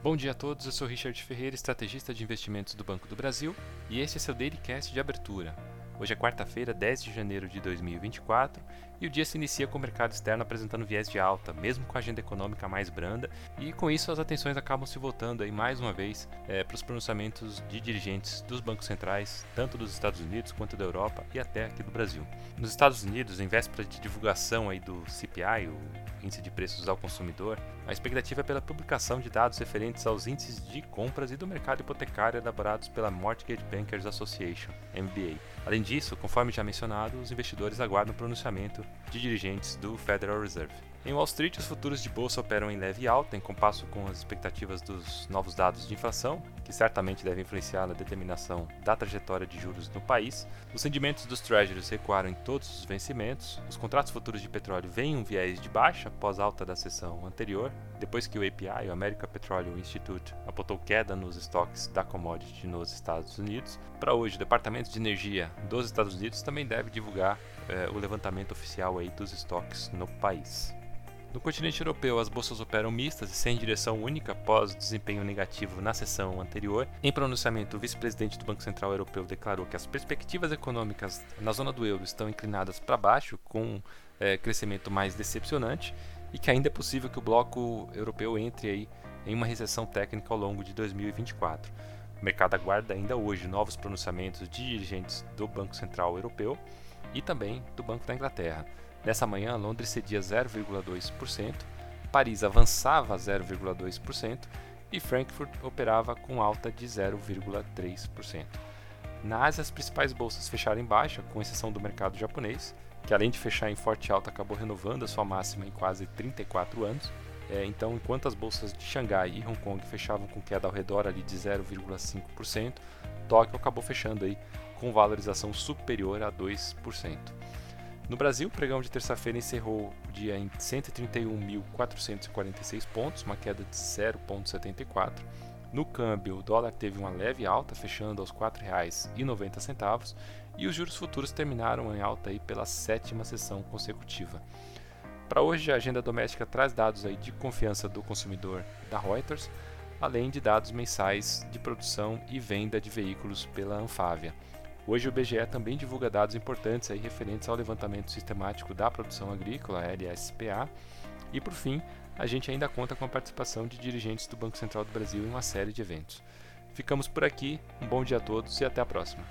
Bom dia a todos, eu sou Richard Ferreira, estrategista de investimentos do Banco do Brasil, e este é seu Dailycast de abertura. Hoje é quarta-feira, 10 de janeiro de 2024, e o dia se inicia com o mercado externo apresentando viés de alta, mesmo com a agenda econômica mais branda, e com isso as atenções acabam se voltando aí mais uma vez é, para os pronunciamentos de dirigentes dos bancos centrais, tanto dos Estados Unidos quanto da Europa e até aqui do Brasil. Nos Estados Unidos, em véspera de divulgação aí do CPI, o índice de preços ao consumidor, a expectativa é pela publicação de dados referentes aos índices de compras e do mercado hipotecário elaborados pela Mortgage Bankers Association, MBA. Além disso, conforme já mencionado, os investidores aguardam o pronunciamento de dirigentes do Federal Reserve. Em Wall Street, os futuros de bolsa operam em leve alta, em compasso com as expectativas dos novos dados de inflação, que certamente devem influenciar na determinação da trajetória de juros no país. Os rendimentos dos treasuries recuaram em todos os vencimentos. Os contratos futuros de petróleo veem um viés de baixa após alta da sessão anterior, depois que o API, o American Petroleum Institute, apontou queda nos estoques da commodity nos Estados Unidos. Para hoje, o Departamento de Energia dos Estados Unidos também deve divulgar eh, o levantamento oficial aí dos estoques no país. No continente europeu, as bolsas operam mistas e sem direção única após desempenho negativo na sessão anterior. Em pronunciamento, o vice-presidente do Banco Central Europeu declarou que as perspectivas econômicas na zona do euro estão inclinadas para baixo, com é, crescimento mais decepcionante, e que ainda é possível que o bloco europeu entre aí em uma recessão técnica ao longo de 2024. O mercado aguarda ainda hoje novos pronunciamentos de dirigentes do Banco Central Europeu e também do Banco da Inglaterra. Nessa manhã, Londres cedia 0,2%, Paris avançava 0,2% e Frankfurt operava com alta de 0,3%. Na Ásia, as principais bolsas fecharam em baixa, com exceção do mercado japonês, que além de fechar em forte alta, acabou renovando a sua máxima em quase 34 anos. É, então, enquanto as bolsas de Xangai e Hong Kong fechavam com queda ao redor ali de 0,5%, Tóquio acabou fechando aí com valorização superior a 2%. No Brasil, o pregão de terça-feira encerrou o dia em 131.446 pontos, uma queda de 0,74. No câmbio, o dólar teve uma leve alta, fechando aos R$ 4,90, e os juros futuros terminaram em alta aí pela sétima sessão consecutiva. Para hoje, a agenda doméstica traz dados aí de confiança do consumidor da Reuters, além de dados mensais de produção e venda de veículos pela Anfávia. Hoje o BGE também divulga dados importantes aí referentes ao levantamento sistemático da produção agrícola, LSPA, e por fim, a gente ainda conta com a participação de dirigentes do Banco Central do Brasil em uma série de eventos. Ficamos por aqui, um bom dia a todos e até a próxima.